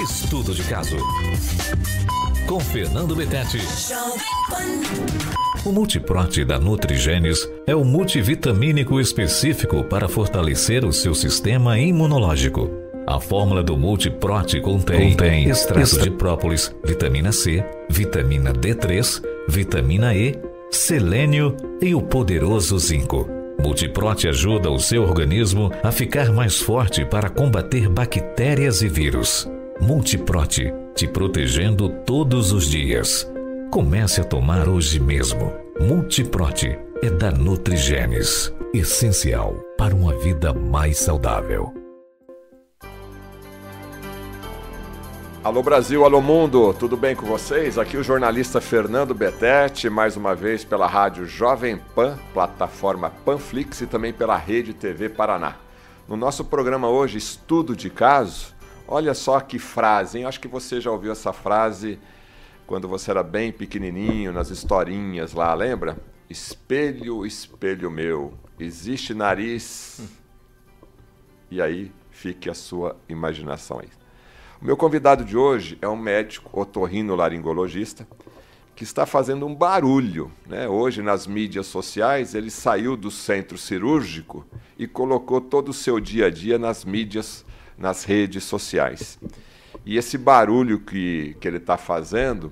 Estudo de caso. Com Fernando Betete. O Multiprote da Nutrigenes é o multivitamínico específico para fortalecer o seu sistema imunológico. A fórmula do Multiprote contém, contém extrato de própolis, vitamina C, vitamina D3, vitamina E, selênio e o poderoso zinco. Multiprote ajuda o seu organismo a ficar mais forte para combater bactérias e vírus. Multiprote, te protegendo todos os dias. Comece a tomar hoje mesmo. Multiprote é da Nutrigenes, essencial para uma vida mais saudável. Alô Brasil, alô mundo, tudo bem com vocês? Aqui o jornalista Fernando Betete, mais uma vez pela rádio Jovem Pan, plataforma Panflix e também pela Rede TV Paraná. No nosso programa hoje, Estudo de Caso, olha só que frase, hein? Acho que você já ouviu essa frase quando você era bem pequenininho, nas historinhas lá, lembra? Espelho, espelho meu, existe nariz. E aí fique a sua imaginação aí. O meu convidado de hoje é um médico otorrinolaringologista que está fazendo um barulho. Né? Hoje, nas mídias sociais, ele saiu do centro cirúrgico e colocou todo o seu dia a dia nas mídias, nas redes sociais. E esse barulho que, que ele está fazendo,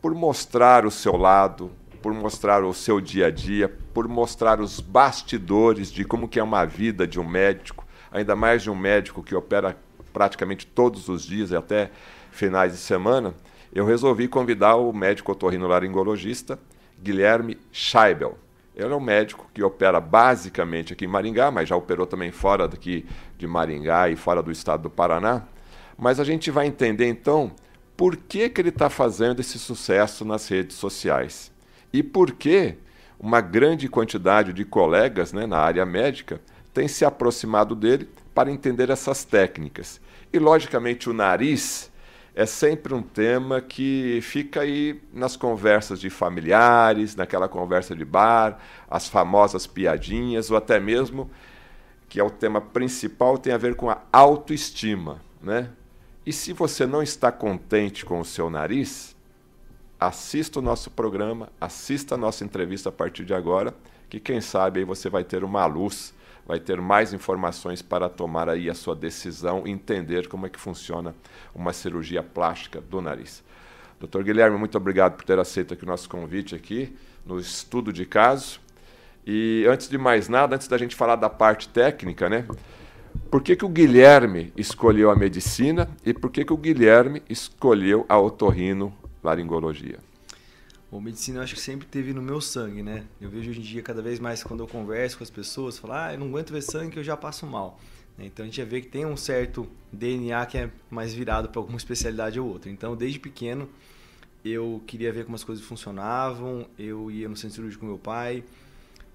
por mostrar o seu lado, por mostrar o seu dia a dia, por mostrar os bastidores de como que é uma vida de um médico, ainda mais de um médico que opera praticamente todos os dias e até finais de semana, eu resolvi convidar o médico otorrinolaringologista Guilherme Scheibel. Ele é um médico que opera basicamente aqui em Maringá, mas já operou também fora daqui de Maringá e fora do estado do Paraná. Mas a gente vai entender então por que, que ele está fazendo esse sucesso nas redes sociais e por que uma grande quantidade de colegas né, na área médica tem se aproximado dele para entender essas técnicas. E, logicamente, o nariz é sempre um tema que fica aí nas conversas de familiares, naquela conversa de bar, as famosas piadinhas, ou até mesmo, que é o tema principal, tem a ver com a autoestima. Né? E se você não está contente com o seu nariz, assista o nosso programa, assista a nossa entrevista a partir de agora, que quem sabe aí você vai ter uma luz vai ter mais informações para tomar aí a sua decisão entender como é que funciona uma cirurgia plástica do nariz. Doutor Guilherme, muito obrigado por ter aceito aqui o nosso convite aqui no estudo de caso. E antes de mais nada, antes da gente falar da parte técnica, né? Por que, que o Guilherme escolheu a medicina e por que, que o Guilherme escolheu a otorrino laringologia? Bom, medicina eu acho que sempre teve no meu sangue, né? Eu vejo hoje em dia cada vez mais quando eu converso com as pessoas, falar, ah, eu não aguento ver sangue que eu já passo mal. Então a gente já vê que tem um certo DNA que é mais virado para alguma especialidade ou outra. Então desde pequeno eu queria ver como as coisas funcionavam, eu ia no centro cirúrgico com meu pai,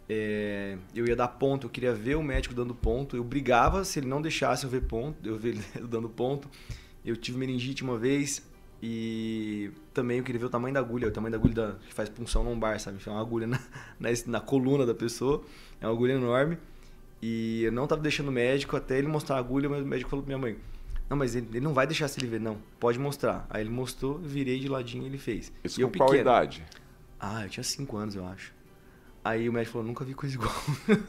é, eu ia dar ponto, eu queria ver o médico dando ponto, eu brigava se ele não deixasse eu ver ponto, eu ver ele dando ponto. Eu tive meningite uma vez, e também eu queria ver o tamanho da agulha, o tamanho da agulha da, que faz punção lombar, sabe? É uma agulha na, na, na, coluna da pessoa, é uma agulha enorme. E eu não tava deixando o médico até ele mostrar a agulha, mas o médico falou pra minha mãe: Não, mas ele, ele não vai deixar se ele ver, não, pode mostrar. Aí ele mostrou, virei de ladinho e ele fez. Isso e com qual idade? Ah, eu tinha 5 anos, eu acho. Aí o médico falou: Nunca vi coisa igual.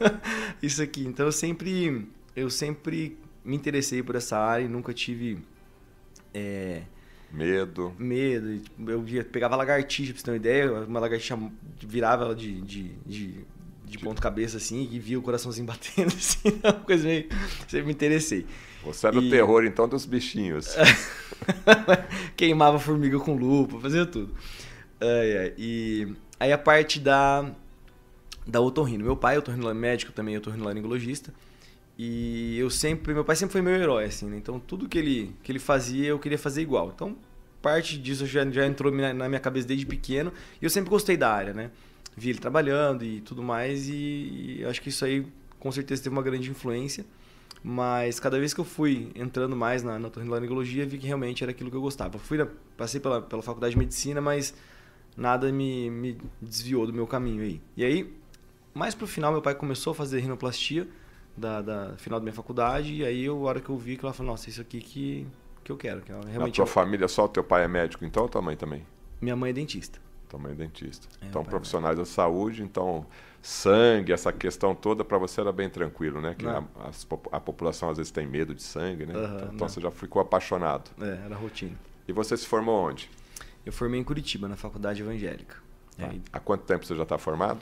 Isso aqui. Então eu sempre, eu sempre me interessei por essa área e nunca tive. É, Medo. Medo. Tipo, eu via, pegava lagartixa, pra você ter uma ideia. Uma lagartixa virava ela de, de, de, de ponto cabeça assim e via o coraçãozinho batendo assim. Uma coisa meio. Sempre me interessei. Você era e... o terror então dos bichinhos. Queimava formiga com lupa, fazia tudo. Ai, ai. E aí a parte da, da otorrino. Meu pai é otorrino médico também, é otorrinolaringologista. E eu sempre, meu pai sempre foi meu herói, assim, né? Então tudo que ele, que ele fazia eu queria fazer igual. Então parte disso já, já entrou na minha cabeça desde pequeno e eu sempre gostei da área, né? Vi ele trabalhando e tudo mais e, e acho que isso aí com certeza teve uma grande influência. Mas cada vez que eu fui entrando mais na, na otorrinolaringologia, vi que realmente era aquilo que eu gostava. Fui na, passei pela, pela faculdade de medicina, mas nada me, me desviou do meu caminho aí. E aí, mais pro final, meu pai começou a fazer rinoplastia da, da, final da minha faculdade. E aí, a hora que eu vi que ela falou, nossa, isso aqui que, que eu quero. Que é realmente Na tua família só o teu pai é médico, então ou tua mãe também? Minha mãe é dentista. Tua mãe é dentista. É, então, é profissionais da saúde, então sangue, essa questão toda para você era bem tranquilo, né? Que a, Não. as popu- a população às vezes tem medo de sangue, né? Aham, então então você já ficou apaixonado. É, era rotina. E você se formou onde? Eu formei em Curitiba, na Faculdade Evangélica. Tá. Aí Há quanto tempo você já está formado?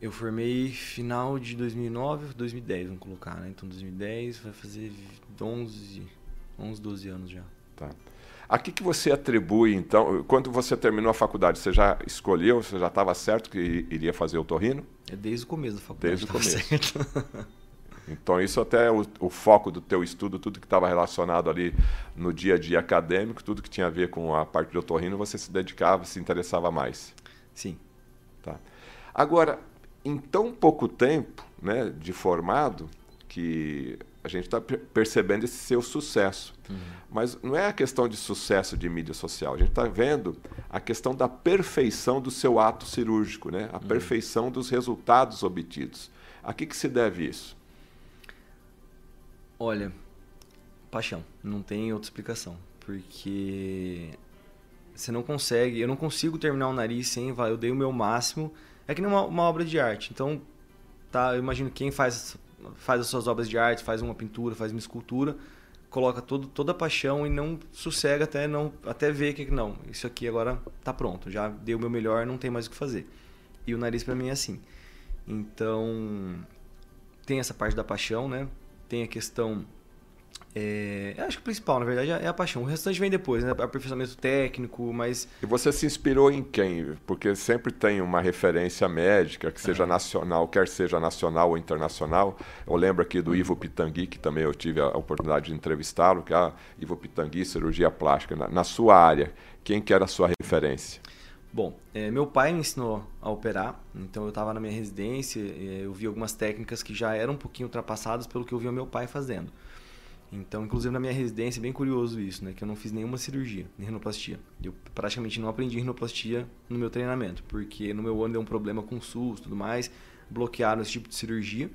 Eu formei final de 2009, 2010, vamos colocar, né? Então 2010 vai fazer 11, 11 12 anos já. Tá. A que, que você atribui, então, quando você terminou a faculdade, você já escolheu, você já estava certo que iria fazer o torrino? É desde o começo da faculdade. Desde o tava começo. Então, isso até é o, o foco do teu estudo, tudo que estava relacionado ali no dia a dia acadêmico, tudo que tinha a ver com a parte do otorrino, você se dedicava, se interessava mais. Sim. Tá. Agora, em tão pouco tempo né, de formado, que a gente está percebendo esse seu sucesso. Mas não é a questão de sucesso de mídia social. A gente está vendo a questão da perfeição do seu ato cirúrgico, né? a perfeição dos resultados obtidos. A que, que se deve isso? Olha, paixão. Não tem outra explicação. Porque você não consegue, eu não consigo terminar o nariz sem, eu dei o meu máximo. É que nem uma, uma obra de arte. Então, tá, eu imagino quem faz, faz as suas obras de arte, faz uma pintura, faz uma escultura, coloca todo, toda a paixão e não sossega até não até ver que não, isso aqui agora tá pronto, já dei o meu melhor, não tem mais o que fazer. E o nariz para mim é assim. Então, tem essa parte da paixão, né? Tem a questão é, eu acho que o principal, na verdade, é a paixão. O restante vem depois, né? Aperfeiçoamento técnico, mas E você se inspirou em quem? Porque sempre tem uma referência médica, que seja nacional, quer seja nacional ou internacional. Eu lembro aqui do Ivo Pitangui, que também eu tive a oportunidade de entrevistá-lo, que é a Ivo Pitangui, cirurgia plástica. Na, na sua área, quem que era a sua referência? Bom, é, meu pai me ensinou a operar, então eu estava na minha residência, é, eu vi algumas técnicas que já eram um pouquinho ultrapassadas pelo que eu via meu pai fazendo. Então, inclusive na minha residência, é bem curioso isso, né? Que eu não fiz nenhuma cirurgia, nem rinoplastia. Eu praticamente não aprendi rinoplastia no meu treinamento, porque no meu ano deu um problema com SUS e tudo mais, bloquearam esse tipo de cirurgia,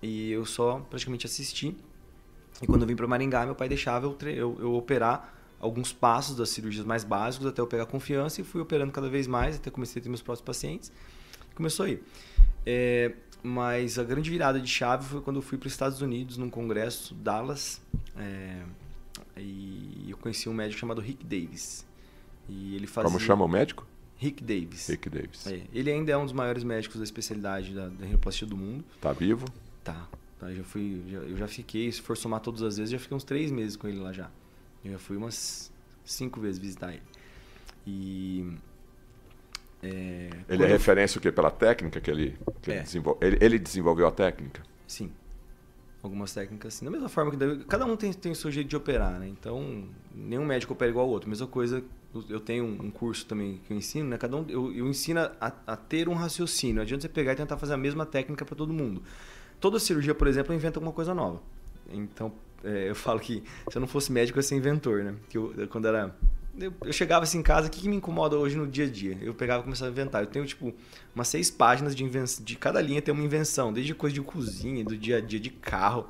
e eu só praticamente assisti. E quando eu vim para Maringá, meu pai deixava eu, eu, eu operar alguns passos das cirurgias mais básicos até eu pegar confiança e fui operando cada vez mais, até comecei a ter meus próprios pacientes. Começou aí. É, mas a grande virada de chave foi quando eu fui para os Estados Unidos, num congresso, Dallas, é, e eu conheci um médico chamado Rick Davis. E ele fazia... Como chama o médico? Rick Davis. Rick Davis. É, ele ainda é um dos maiores médicos da especialidade da, da rinoplastia do mundo. Tá vivo? Tá. tá eu já fui, já- eu já fiquei, se for somar todas as vezes, já fiquei uns três meses com ele lá já. Eu já fui umas cinco vezes visitar ele. E. É, Ele é eu- referência o quê? Pela técnica que ele, que ele É. desenvolveu? Ele, ele desenvolveu a técnica? Sim. Algumas técnicas, sim. Da mesma forma que cada um tem, tem o seu jeito de operar, né? Então, nenhum médico opera igual ao outro. Mesma coisa, eu- tenho um curso também que eu ensino, né? Cada um, eu, eu ensino a, a ter um raciocínio. Não adianta você pegar e tentar fazer a mesma técnica para todo mundo. Toda cirurgia, por exemplo, inventa alguma coisa nova. Então, é, eu falo que se eu não fosse médico, eu ia ser inventor, né? Que eu- quando era eu, chegava assim em casa, o que, que me incomoda hoje no dia a dia? Eu pegava e começava a inventar. Eu tenho, tipo, umas seis páginas de invenção. De cada linha tem uma invenção, desde coisa de cozinha, do dia a dia, de carro.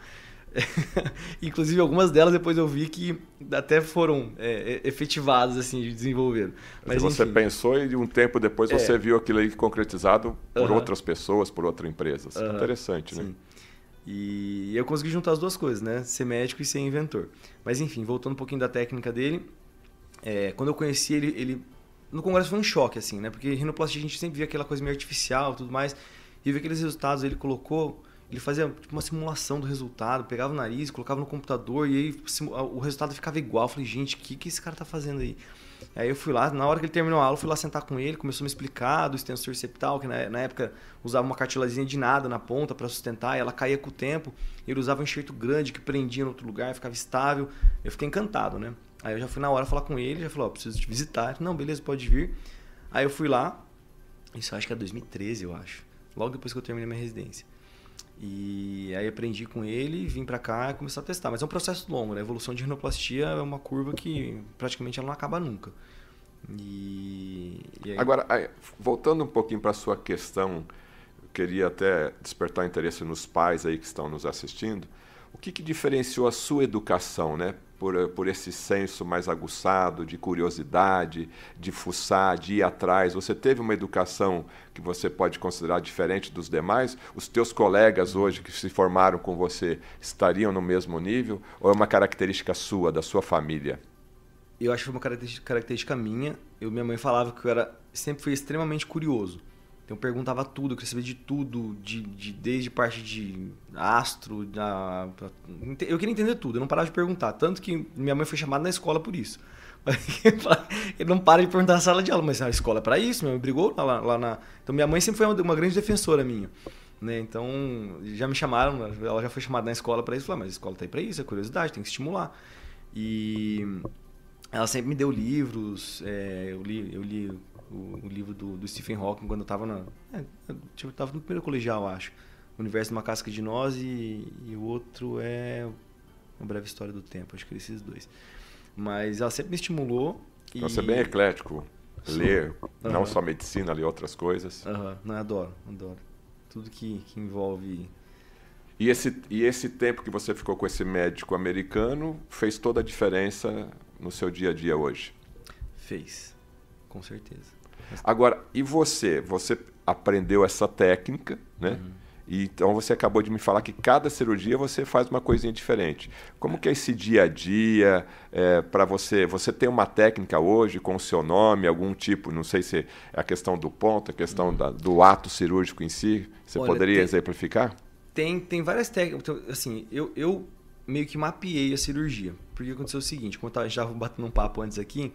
Inclusive, algumas delas depois eu vi que até foram é, é, efetivadas, assim, de desenvolver. Mas você enfim, pensou e um tempo depois É. você viu aquilo aí concretizado por outras pessoas, por outras empresas. Aham. Interessante, né? Sim. E eu consegui juntar as duas coisas, né? Ser médico e ser inventor. Mas enfim, voltando um pouquinho da técnica dele, é, quando eu conheci ele, ele. No congresso foi um choque, assim, né? Porque rinoplastia a gente sempre via aquela coisa meio artificial tudo mais. E eu vi aqueles resultados, ele colocou. Ele fazia tipo, uma simulação do resultado, pegava o nariz, colocava no computador e aí o resultado ficava igual. Eu falei, gente, o que, que esse cara tá fazendo aí? Aí eu fui lá, na hora que ele terminou a aula, eu fui lá sentar com ele, começou a me explicar do extensor septal, que na, na época usava uma cartilazinha de nada na ponta para sustentar, e ela caía com o tempo. Ele usava um enxerto grande que prendia no outro lugar, ficava estável. Eu fiquei encantado, né? Aí eu já fui na hora falar com ele, já falou, ó, preciso te visitar. Não, beleza, pode vir. Aí eu fui lá, isso acho que é 2013, eu acho. Logo depois que eu terminei minha residência. E aí aprendi com ele, vim pra cá e comecei a testar. Mas é um processo longo, né? A evolução de rinoplastia é uma curva que praticamente ela não acaba nunca. E, e aí, Agora, voltando um pouquinho para sua questão, eu queria até despertar interesse nos pais aí que estão nos assistindo. O que, que diferenciou a sua educação, né? Por, por esse senso mais aguçado de curiosidade, de fuçar, de ir atrás? Você teve uma educação que você pode considerar diferente dos demais? Os teus colegas hoje que se formaram com você estariam no mesmo nível? Ou é uma característica sua, da sua família? Eu acho que foi uma característica minha. Eu, minha mãe falava que eu era, sempre fui extremamente curioso. Eu perguntava tudo, eu queria saber de tudo, de, de desde parte de astro, da, eu queria entender tudo, eu não parava de perguntar. Tanto que minha mãe foi chamada na escola por isso. Ele não para de perguntar na sala de aula, mas a escola é para isso, minha mãe brigou lá, lá, na. Então minha mãe sempre foi uma, uma grande defensora minha. Né? Então já me chamaram, ela já foi chamada na escola para isso, falei, mas a escola tá aí para isso, é curiosidade, tem que estimular. E ela sempre me deu livros, é, eu li, eu li o, o livro do, do, Stephen Hawking quando eu estava na. É, eu estava no primeiro colegial, acho. O Universo de uma Casca de Nós e, e, o outro é Uma Breve História do Tempo, acho que esses dois. Mas ela sempre me estimulou. E... Você é bem eclético. Ler, uhum. não só medicina, ler outras coisas. Uhum. Não, adoro, adoro. Tudo que, que envolve e esse, e esse tempo que você ficou com esse médico americano fez toda a diferença no seu dia a dia hoje? Fez, com certeza. Agora, e você? Você aprendeu essa técnica, né? Uhum. E, então você acabou de me falar que cada cirurgia você faz uma coisinha diferente. Como que é esse dia a dia é, para você? Você tem uma técnica hoje com o seu nome, algum tipo, não sei se é a questão do ponto, a questão uhum. da, do ato cirúrgico em si. Você Olha, poderia tem, exemplificar? Tem, tem várias técnicas. Assim, eu, eu meio que mapeei a cirurgia. Porque aconteceu o seguinte, como eu já batendo um papo antes aqui,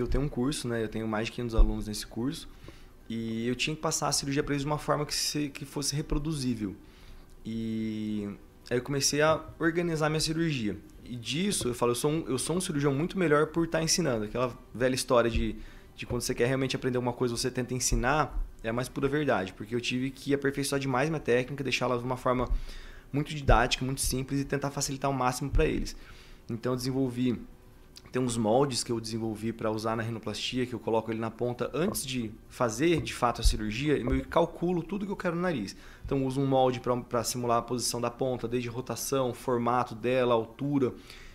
eu tenho um curso, né? Eu tenho mais de 500 alunos nesse curso e eu tinha que passar a cirurgia para eles de uma forma que, se, que fosse reproduzível. E aí eu comecei a organizar minha cirurgia. E disso eu falo, eu sou um, eu sou um cirurgião muito melhor por estar tá ensinando. Aquela velha história de, de quando você quer realmente aprender uma coisa, você tenta ensinar, é a mais pura verdade. Porque eu tive que aperfeiçoar demais minha técnica, deixá-la de uma forma muito didática, muito simples e tentar facilitar o máximo para eles. Então eu desenvolvi tem uns moldes que eu desenvolvi para usar na rinoplastia, que eu coloco ele na ponta antes de fazer de fato a cirurgia, e eu calculo tudo que eu quero no nariz. Então eu uso um molde para simular a posição da ponta, desde rotação, formato dela, altura.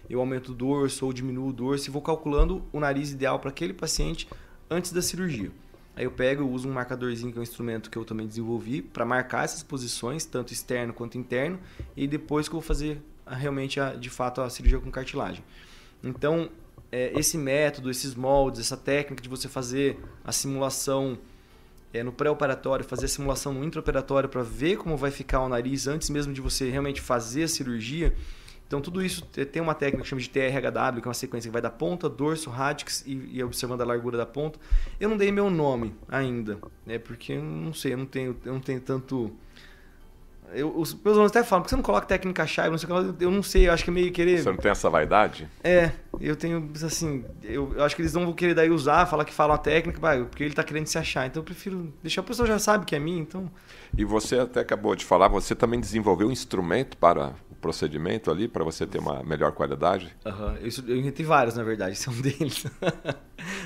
Eu aumento o dorso ou diminuo o dorso e vou calculando o nariz ideal para aquele paciente antes da cirurgia. Aí eu pego e uso um marcadorzinho, que é um instrumento que eu também desenvolvi, para marcar essas posições, tanto externo quanto interno, e depois que eu vou fazer realmente, a, de fato, a cirurgia com cartilagem. Então, é, esse método, esses moldes, essa técnica de você fazer a simulação é, no pré-operatório, fazer a simulação no intraoperatório para ver como vai ficar o nariz antes mesmo de você realmente fazer a cirurgia. Então, tudo isso tem uma técnica que chama de TRHW, que é uma sequência que vai da ponta, dorso, radix e, e observando a largura da ponta. Eu não dei meu nome ainda, né? Porque eu não sei, eu não tenho, eu não tenho tanto eu, os meus alunos até falam, por que você não coloca técnica chave? Não sei, eu não sei, eu acho que é meio querer. Você não tem essa vaidade? É, eu tenho, assim, eu, eu acho que eles não vão querer daí usar, falar que falam a técnica, porque ele está querendo se achar. Então eu prefiro deixar a pessoa já sabe que é mim, então. E você até acabou de falar, você também desenvolveu um instrumento para procedimento ali para você ter uma melhor qualidade? Uhum. Eu, eu inventei vários, na verdade, esse é um deles.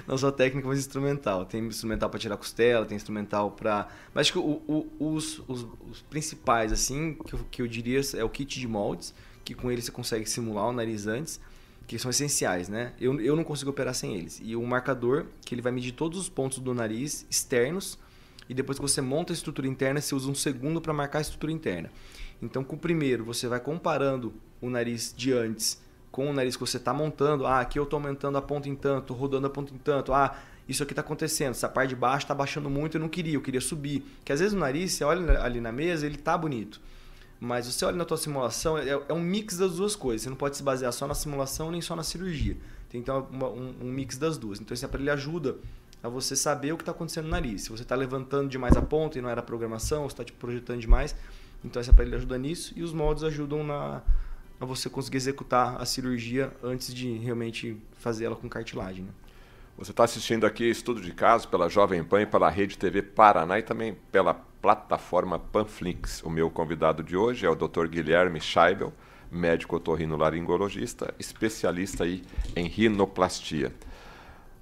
Não só técnica, mas instrumental. Tem instrumental para tirar costela, tem instrumental para. Mas acho que o, o, os, os, os, principais, assim, que eu, que eu diria é o kit de moldes, que com ele você consegue simular o nariz antes, que são essenciais, né? Eu, eu não consigo operar sem eles. E o marcador, que ele vai medir todos os pontos do nariz externos, e depois que você monta a estrutura interna, você usa um segundo para marcar a estrutura interna. Então, com o primeiro, você vai comparando o nariz de antes com o nariz que você está montando. Ah, aqui eu estou aumentando a ponta em tanto, rodando a ponta em tanto. Ah, isso aqui está acontecendo. Essa parte de baixo está baixando muito, eu não queria, eu queria subir. Que às vezes o nariz, você olha ali na mesa, ele está bonito. Mas você olha na tua simulação, é, é, um mix das duas coisas. Você não pode se basear só na simulação nem só na cirurgia. Tem então um, um mix das duas. Então esse aparelho ajuda a você saber o que está acontecendo no nariz. Se você está levantando demais a ponta e não era programação, ou está te projetando demais, então esse aparelho ajuda nisso e os moldes ajudam na, a você conseguir executar a cirurgia antes de realmente fazer ela com cartilagem. Né? Você está assistindo aqui Estudo de Caso pela Jovem Pan e pela Rede TV Paraná e também pela plataforma Panflix. O meu convidado de hoje é o Dr. Guilherme Scheibel, médico otorrinolaringologista, especialista aí em rinoplastia.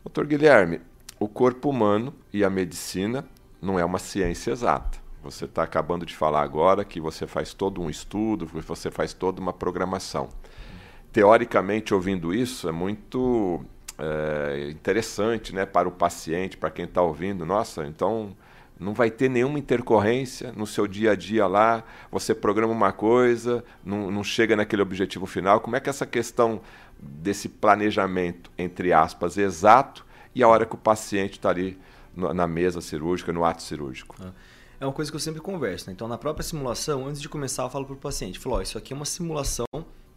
Dr. Guilherme, o corpo humano e a medicina não é uma ciência exata. Você está acabando de falar agora que você faz todo um estudo, que você faz toda uma programação. teoricamente, ouvindo isso, é muito é, interessante né, para o paciente, para quem está ouvindo. Nossa, então não vai ter nenhuma intercorrência no seu dia a dia lá, você programa uma coisa, não, não chega naquele objetivo final. Como é que essa questão desse planejamento, entre aspas, exato, e a hora que o paciente está ali na mesa cirúrgica, no ato cirúrgico? É uma coisa que eu sempre converso. Né? Então, na própria simulação, antes de começar, eu falo para o paciente: falo, oh, isso aqui é uma simulação,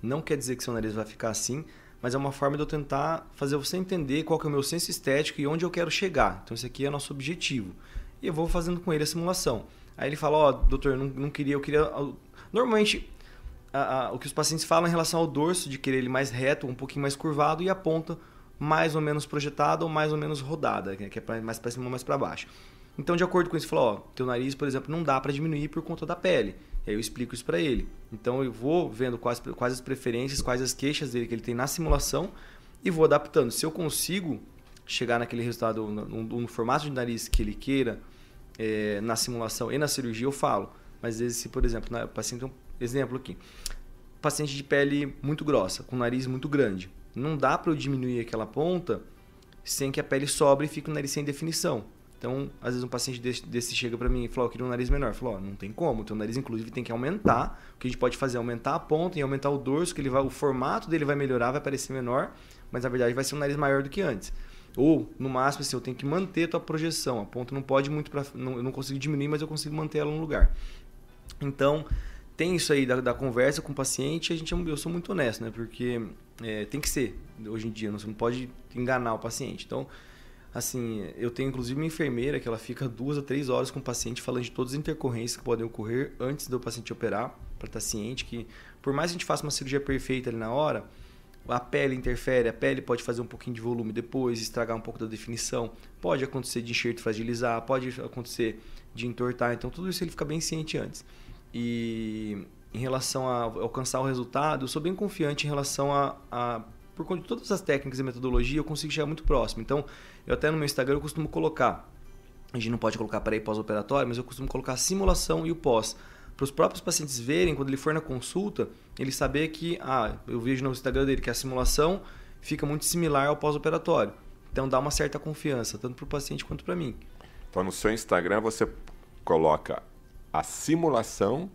não quer dizer que seu nariz vai ficar assim, mas é uma forma de eu tentar fazer você entender qual que é o meu senso estético e onde eu quero chegar. Então, esse aqui é nosso objetivo e eu vou fazendo com ele a simulação. Aí ele fala, ó, oh, doutor, não, não queria, eu queria... Normalmente, a, a, o que os pacientes falam em relação ao dorso, de querer ele mais reto, um pouquinho mais curvado, e a ponta mais ou menos projetada ou mais ou menos rodada, que é mais para cima ou mais para baixo. Então, de acordo com isso, falou, ó, teu nariz, por exemplo, não dá para diminuir por conta da pele. E aí eu explico isso para ele. Então, eu vou vendo quais, quais as preferências, quais as queixas dele que ele tem na simulação e vou adaptando. Se eu consigo chegar naquele resultado no, no, no formato de nariz que ele queira, é, na simulação e na cirurgia, eu falo. Mas às vezes, se, por exemplo, na, paciente, um exemplo aqui, paciente de pele muito grossa, com nariz muito grande, não dá para eu diminuir aquela ponta sem que a pele sobre e fique o nariz sem definição. Então, às vezes um paciente desse, desse chega para mim e fala, eu queria um nariz menor. Falou, oh, não tem como, o teu nariz inclusive tem que aumentar. O que a gente pode fazer é aumentar a ponta e aumentar o dorso, que ele vai, o formato dele vai melhorar, vai parecer menor, mas na verdade vai ser um nariz maior do que antes. Ou, no máximo, assim, eu tenho que manter a tua projeção. A ponta não pode muito para. Não, eu não consigo diminuir, mas eu consigo manter ela no lugar. Então, tem isso aí da, da conversa com o paciente. A gente, eu sou muito honesto, né? Porque é, tem que ser, hoje em dia. Você não pode enganar o paciente. Então, assim, eu tenho inclusive uma enfermeira que ela fica duas a três horas com o paciente falando de todas as intercorrências que podem ocorrer antes do paciente operar, para estar ciente que, por mais que a gente faça uma cirurgia perfeita ali na hora a pele interfere, a pele pode fazer um pouquinho de volume depois, estragar um pouco da definição, pode acontecer de enxerto fragilizar, pode acontecer de entortar, então tudo isso ele fica bem ciente antes. E em relação a alcançar o resultado, eu sou bem confiante em relação a, a por conta de todas as técnicas e metodologia, eu consigo chegar muito próximo. Então, eu até no meu Instagram eu costumo colocar, a gente não pode colocar para ir pós-operatório, mas eu costumo colocar a simulação e o pós para os próprios pacientes verem, quando ele for na consulta, ele saber que, ah, eu vejo no Instagram dele que a simulação fica muito similar ao pós-operatório. Então dá uma certa confiança, tanto para o paciente quanto para mim. Então no seu Instagram você coloca a simulação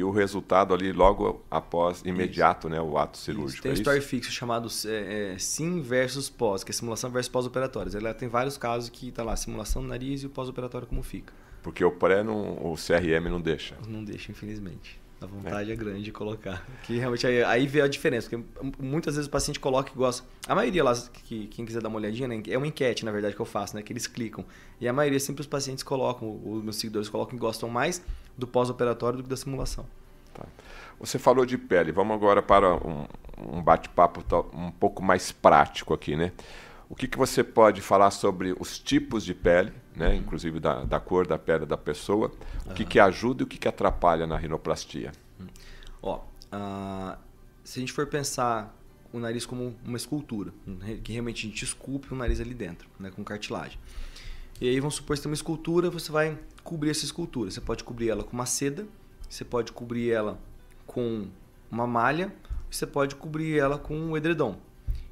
e o resultado ali logo após, imediato, isso. né, o ato cirúrgico. Isso. Tem um é story fixo chamado é, é, sim versus pós, que é simulação versus pós-operatórios. Ela tem vários casos que está lá, simulação do nariz e o pós-operatório como fica. Porque o pré, não, o CRM não deixa. Não deixa, infelizmente. A vontade é, é grande de colocar. Que realmente aí, aí vê a diferença. Porque muitas vezes o paciente coloca e gosta. A maioria lá, que, quem quiser dar uma olhadinha, né, é uma enquete, na verdade, que eu faço, né? Que eles clicam. E a maioria sempre os pacientes colocam, os meus seguidores colocam e gostam mais do pós-operatório do que da simulação. Tá. Você falou de pele. Vamos agora para um, um bate-papo um pouco mais prático aqui, né? O que, que você pode falar sobre os tipos de pele, né? Uhum. inclusive da, da cor da pele da pessoa, o que, que ajuda e o que, que atrapalha na rinoplastia? Uhum. Ó, uh, se a gente for pensar o nariz como uma escultura, que realmente a gente esculpe o nariz ali dentro, né? com cartilagem. E aí vamos supor que você tem uma escultura, você vai cobrir essa escultura. Você pode cobrir ela com uma seda, você pode cobrir ela com uma malha, você pode cobrir ela com um edredom.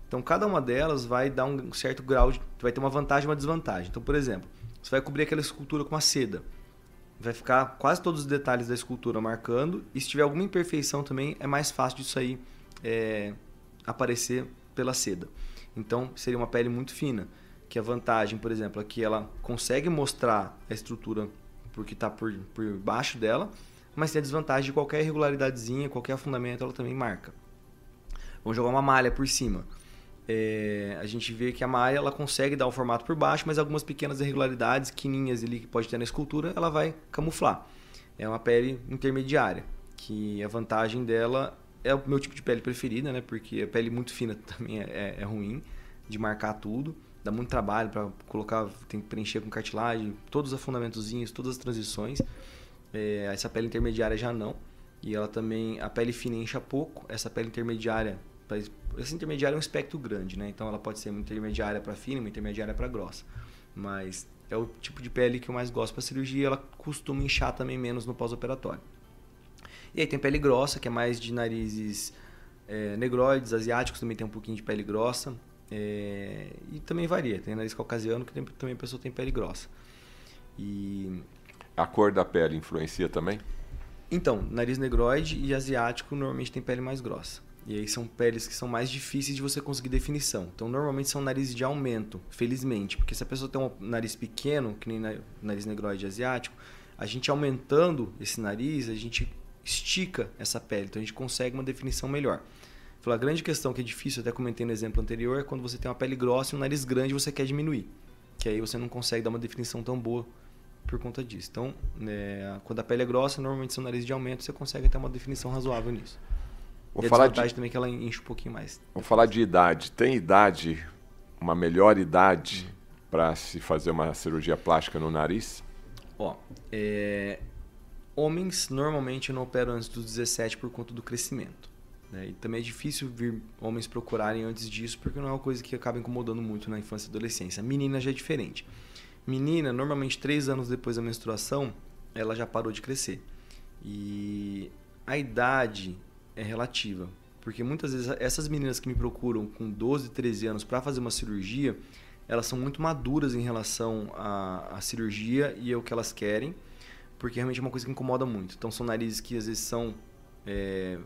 Então, cada uma delas vai dar um certo grau de. vai ter uma vantagem e uma desvantagem. Então, por exemplo, você vai cobrir aquela escultura com uma seda. Vai ficar quase todos os detalhes da escultura marcando. E se tiver alguma imperfeição também, é mais fácil disso aí é, aparecer pela seda. Então, seria uma pele muito fina. Que a vantagem, por exemplo, é que ela consegue mostrar a estrutura porque está por, por baixo dela, mas tem a desvantagem de qualquer irregularidadezinha, qualquer afundamento, ela também marca. Vamos jogar uma malha por cima é, a gente vê que a malha ela consegue dar o formato por baixo, mas algumas pequenas irregularidades, quininhas ali que pode ter na escultura, ela vai camuflar. É uma pele intermediária, que a vantagem dela é o meu tipo de pele preferida, né? Porque a pele muito fina também é, é, é ruim de marcar tudo, dá muito trabalho para colocar, tem que preencher com cartilagem, todos os afundamentozinhos, todas as transições. É, essa pele intermediária já não. E ela também, a pele fina incha pouco, essa pele intermediária essa intermediária é um espectro grande, né? Então ela pode ser uma intermediária para fina, uma intermediária para grossa. Mas é o tipo de pele que eu mais gosto para cirurgia, ela costuma inchar também menos no pós-operatório. E aí tem pele grossa, que é mais de narizes É, negroides, asiáticos também tem um pouquinho de pele grossa. É, e também varia. Tem nariz caucasiano que tem, também a pessoa tem pele grossa. E... A cor da pele influencia também? Então, nariz negroide e asiático normalmente tem pele mais grossa. E aí são peles que são mais difíceis de você conseguir definição. Então, normalmente são narizes de aumento, felizmente. Porque se a pessoa tem um nariz pequeno, que nem nariz negroide asiático, a gente aumentando esse nariz, a gente estica essa pele. Então, a gente consegue uma definição melhor. A grande questão que é difícil, até comentei no exemplo anterior, é quando você tem uma pele grossa e um nariz grande você quer diminuir. Que aí você não consegue dar uma definição tão boa por conta disso. Então, é, quando a pele é grossa, normalmente seu nariz de aumento, você consegue ter uma definição razoável nisso. Vou e falar de também é que ela enche um pouquinho mais. Vou falar de idade. Tem idade, uma melhor idade hum. para se fazer uma cirurgia plástica no nariz? Ó, é, homens normalmente não operam antes dos 17 por conta do crescimento. Né? E também é difícil vir homens procurarem antes disso, porque não é uma coisa que acaba incomodando muito na infância e adolescência. Menina já é diferente. Menina, normalmente três anos depois da menstruação, ela já parou de crescer. E a idade é relativa. Porque muitas vezes essas meninas que me procuram com 12, 13 anos para fazer uma cirurgia, elas são muito maduras em relação à, à cirurgia e ao que elas querem, porque realmente é uma coisa que incomoda muito. Então são narizes que às vezes são. É,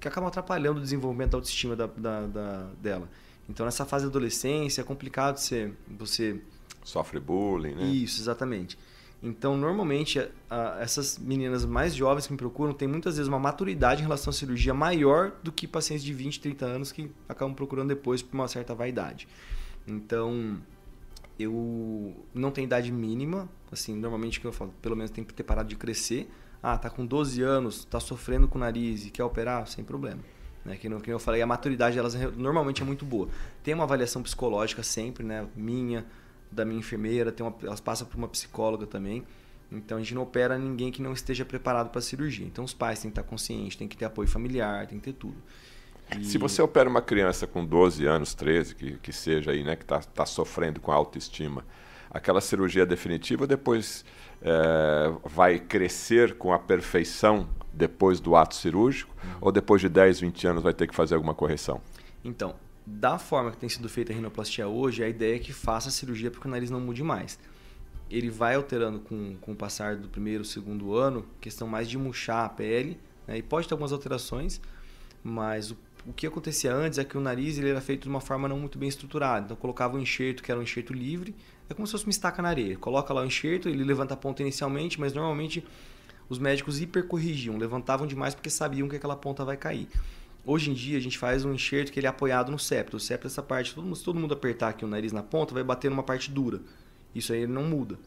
que acabam atrapalhando o desenvolvimento da autoestima da, da, da, dela. Então nessa fase da adolescência é complicado você. você Sofre bullying, né? Isso, exatamente. Então, normalmente, a, essas meninas mais jovens que me procuram têm muitas vezes uma maturidade em relação à cirurgia maior do que pacientes de 20, 30 anos que acabam procurando depois por uma certa vaidade. Então, eu não tenho idade mínima, assim, normalmente que eu falo, pelo menos tem que ter parado de crescer. Ah, tá com 12 anos, tá sofrendo com o nariz e quer operar, sem problema. Né? Que, que eu falei, a maturidade delas normalmente é muito boa. Tem uma avaliação psicológica sempre, né? Minha, da minha enfermeira, tem uma, elas passam por uma psicóloga também. Então a gente não opera ninguém que não esteja preparado para a cirurgia. Então os pais têm que estar conscientes, tem que ter apoio familiar, tem que ter tudo. E... Se você opera uma criança com 12 anos, 13, que, que seja aí, né, que está tá sofrendo com autoestima, aquela cirurgia definitiva depois é, vai crescer com a perfeição depois do ato cirúrgico uhum. ou depois de 10, 20 anos vai ter que fazer alguma correção? Então, da forma que tem sido feita a rinoplastia hoje, a ideia é que faça a cirurgia para que o nariz não mude mais. Ele vai alterando com, com o passar do primeiro, segundo ano, questão mais de murchar a pele, né? e pode ter algumas alterações, mas o, o que acontecia antes é que o nariz ele era feito de uma forma não muito bem estruturada. Então colocava um enxerto que era um enxerto livre, é como se fosse uma estaca na areia. Coloca lá o enxerto, ele levanta a ponta inicialmente, mas normalmente os médicos hipercorrigiam, levantavam demais porque sabiam que aquela ponta vai cair. Hoje em dia a gente faz um enxerto que ele é apoiado no septo. O septo é essa parte, todo mundo, se todo mundo apertar aqui o nariz na ponta, vai bater numa parte dura. Isso aí não muda.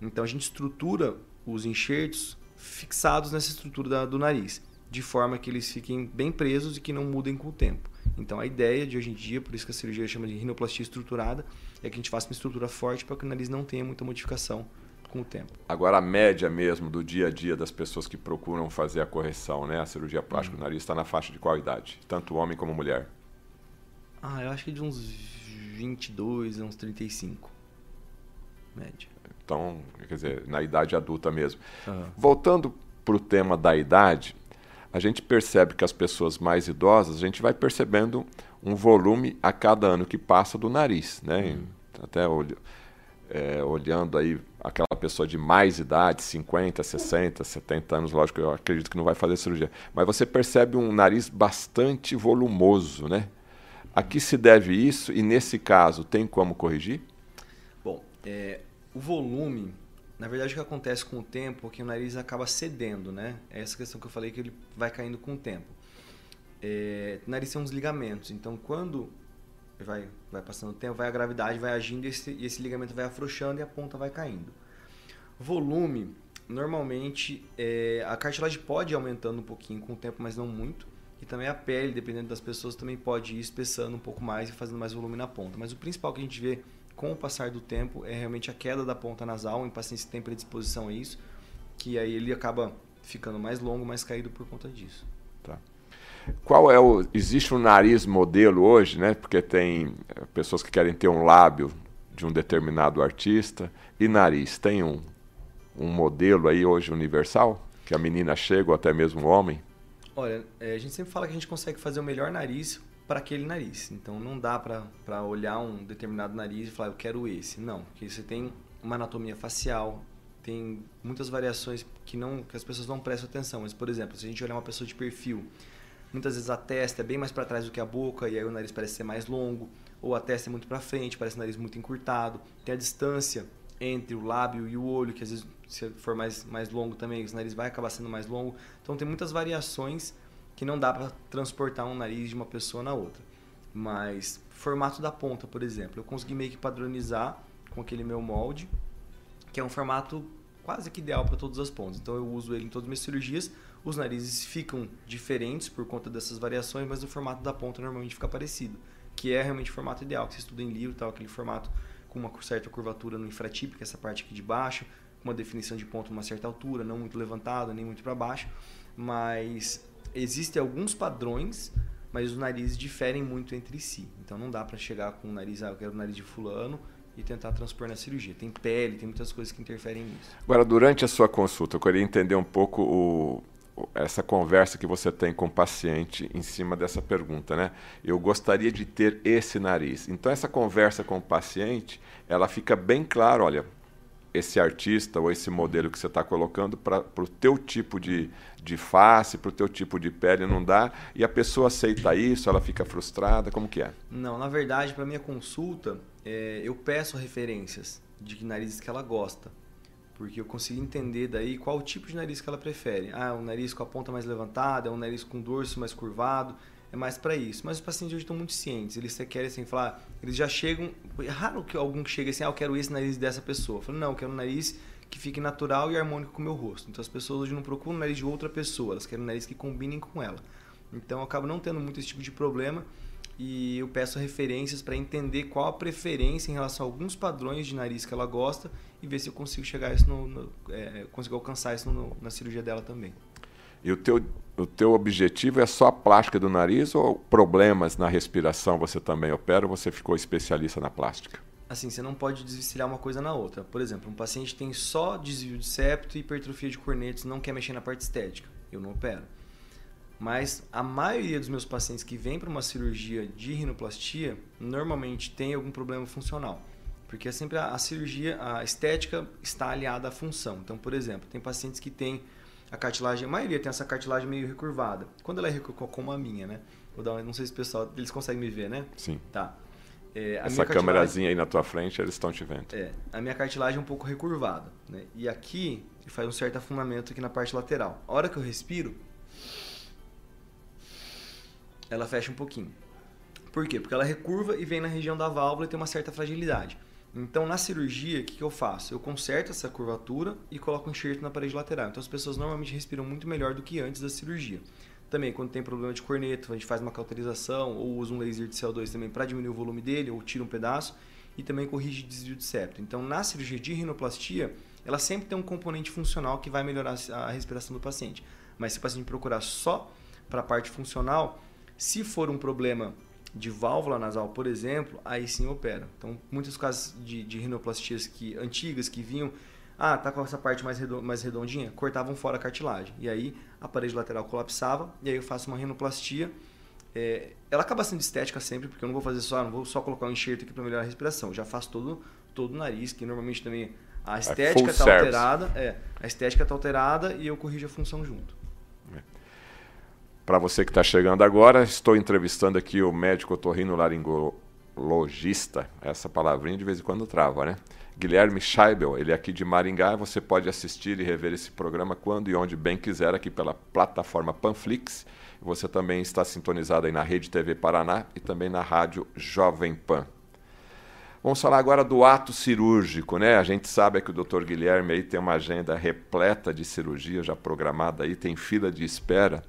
Então a gente estrutura os enxertos fixados nessa estrutura da, do nariz, de forma que eles fiquem bem presos e que não mudem com o tempo. Então a ideia de hoje em dia, por isso que a cirurgia chama de rinoplastia estruturada, é que a gente faça uma estrutura forte para que o nariz não tenha muita modificação com o tempo. Agora, a média mesmo do dia a dia das pessoas que procuram fazer a correção, né? A cirurgia plástica uhum. do nariz está na faixa de qual idade? Tanto homem como mulher? Ah, eu acho que de uns 22 a uns 35. Média. Então, quer dizer, na idade adulta mesmo. Uhum. Voltando para o tema da idade, a gente percebe que as pessoas mais idosas, a gente vai percebendo um volume a cada ano que passa do nariz, né? Uhum. Até é, olhando aí aquela pessoa de mais idade, 50, 60, 70 anos, lógico, eu acredito que não vai fazer cirurgia, mas você percebe um nariz bastante volumoso, né? A que se deve isso e nesse caso tem como corrigir? Bom, é, o volume, na verdade o que acontece com o tempo é que o nariz acaba cedendo, né? É essa questão que eu falei que ele vai caindo com o tempo. É, nariz tem uns ligamentos, então quando vai, vai passando o tempo, vai a gravidade, vai agindo e esse, esse ligamento vai afrouxando e a ponta vai caindo. Volume, normalmente é, a cartilagem pode ir aumentando um pouquinho com o tempo, mas não muito. E também a pele, dependendo das pessoas, também pode ir espessando um pouco mais e fazendo mais volume na ponta. Mas o principal que a gente vê com o passar do tempo é realmente a queda da ponta nasal em pacientes que têm predisposição a isso, que aí ele acaba ficando mais longo, mais caído por conta disso. Qual é o. Existe um nariz modelo hoje, né? Porque tem eh, pessoas que querem ter um lábio de um determinado artista. E nariz, tem um, um modelo aí hoje universal? Que a menina chega, ou até mesmo o homem? Olha, é, a gente sempre fala que a gente consegue fazer o melhor nariz para aquele nariz. Então não dá para olhar um determinado nariz e falar, eu quero esse. Não, porque você tem uma anatomia facial, tem muitas variações que não que as pessoas não prestam atenção. Mas, por exemplo, se a gente olhar uma pessoa de perfil, muitas vezes a testa é bem mais para trás do que a boca e aí o nariz parece ser mais longo, ou a testa é muito para frente, parece o nariz muito encurtado. Tem a distância entre o lábio e o olho, que às vezes se for mais, mais longo também, o nariz vai acabar sendo mais longo. Então tem muitas variações que não dá para transportar um nariz de uma pessoa na outra. Mas formato da ponta, por exemplo, eu consegui meio que padronizar com aquele meu molde, que é um formato quase que ideal para todas as pontas. Então eu uso ele em todas as minhas cirurgias. Os narizes ficam diferentes por conta dessas variações, mas o formato da ponta normalmente fica parecido, que é realmente o formato ideal, que você estuda em livro, tal, aquele formato com uma certa curvatura no infratípico, essa parte aqui de baixo, com uma definição de ponto uma certa altura, não muito levantada, nem muito para baixo, mas existem alguns padrões, mas os narizes diferem muito entre si. Então não dá para chegar com o nariz, ah, eu quero o nariz de fulano e tentar transpor na cirurgia. Tem pele, tem muitas coisas que interferem nisso. Agora, durante a sua consulta, eu queria entender um pouco o, essa conversa que você tem com o paciente em cima dessa pergunta, né? Eu gostaria de ter esse nariz. Então essa conversa com o paciente, ela fica bem clara, olha, esse artista ou esse modelo que você está colocando para o teu tipo de, de face, para o teu tipo de pele não dá, e a pessoa aceita isso, ela fica frustrada, como que é? Não, na verdade, para minha consulta, é, eu peço referências de narizes que ela gosta porque eu consegui entender daí qual o tipo de nariz que ela prefere. Ah, um nariz com a ponta mais levantada, é um nariz com dorso mais curvado, é mais para isso. Mas os pacientes hoje estão muito cientes, eles querem assim falar, eles já chegam, é raro que algum que chegue assim, ah, eu quero esse nariz dessa pessoa. Eu falo, não, eu quero um nariz que fique natural e harmônico com o meu rosto. Então as pessoas hoje não procuram um nariz de outra pessoa, elas querem um nariz que combinem com ela. Então eu acabo não tendo muito esse tipo de problema e eu peço referências para entender qual a preferência em relação a alguns padrões de nariz que ela gosta e ver se eu consigo chegar isso no, no é, consigo alcançar isso no, na cirurgia dela também. E o teu, o teu objetivo é só a plástica do nariz ou problemas na respiração você também opera ou você ficou especialista na plástica? Assim, você não pode desvencilhar uma coisa na outra. Por exemplo, um paciente tem só desvio de septo e hipertrofia de cornetes, não quer mexer na parte estética. Eu não opero. Mas a maioria dos meus pacientes que vêm para uma cirurgia de rinoplastia normalmente tem algum problema funcional. Porque é sempre a, a, cirurgia, a estética está aliada à função. Então, por exemplo, tem pacientes que têm a cartilagem, a maioria tem essa cartilagem meio recurvada. Quando ela é recurvada, como a minha, né? Vou dar, não sei se o pessoal, eles conseguem me ver, né? Sim. Tá. É, Essa câmerazinha aí na tua frente, eles estão te vendo. É, a minha cartilagem é um pouco recurvada, né? E aqui faz um certo afundamento aqui na parte lateral. A hora que eu respiro, ela fecha um pouquinho. Por quê? Porque ela recurva e vem na região da válvula e tem uma certa fragilidade. Então, na cirurgia, o que, eu faço? Eu conserto essa curvatura e coloco um enxerto na parede lateral. Então, as pessoas normalmente respiram muito melhor do que antes da cirurgia. Também, quando tem problema de corneto, a gente faz uma cauterização ou usa um laser de CO2 também para diminuir o volume dele ou tira um pedaço e também corrige desvio de septo. Então, na cirurgia de rinoplastia, ela sempre tem um componente funcional que vai melhorar a respiração do paciente. Mas se o paciente procurar só para a parte funcional, se for um problema de válvula nasal, por exemplo, aí sim opera. Então, muitos casos de, de rinoplastias que, antigas que vinham, ah, tá com essa parte mais, mais redondinha, cortavam fora a cartilagem. E aí a parede lateral colapsava, e aí eu faço uma rinoplastia. É, ela acaba sendo estética sempre, porque eu não vou fazer só, não vou só colocar um enxerto aqui para melhorar a respiração. Eu já faço todo, todo o nariz, que normalmente também a é estética está alterada. É, a estética está alterada e eu corrijo a função junto. Para você que está chegando agora, estou entrevistando aqui o médico otorrinolaringologista, essa palavrinha de vez em quando trava, né? Guilherme Scheibel, ele é aqui de Maringá. Você pode assistir e rever esse programa quando e onde bem quiser aqui pela plataforma Panflix. Você também está sintonizado aí na Rede TV Paraná e também na Rádio Jovem Pan. Vamos falar agora do ato cirúrgico, né? A gente sabe que o Dr. Guilherme aí tem uma agenda repleta de cirurgia já programada aí, tem fila de espera.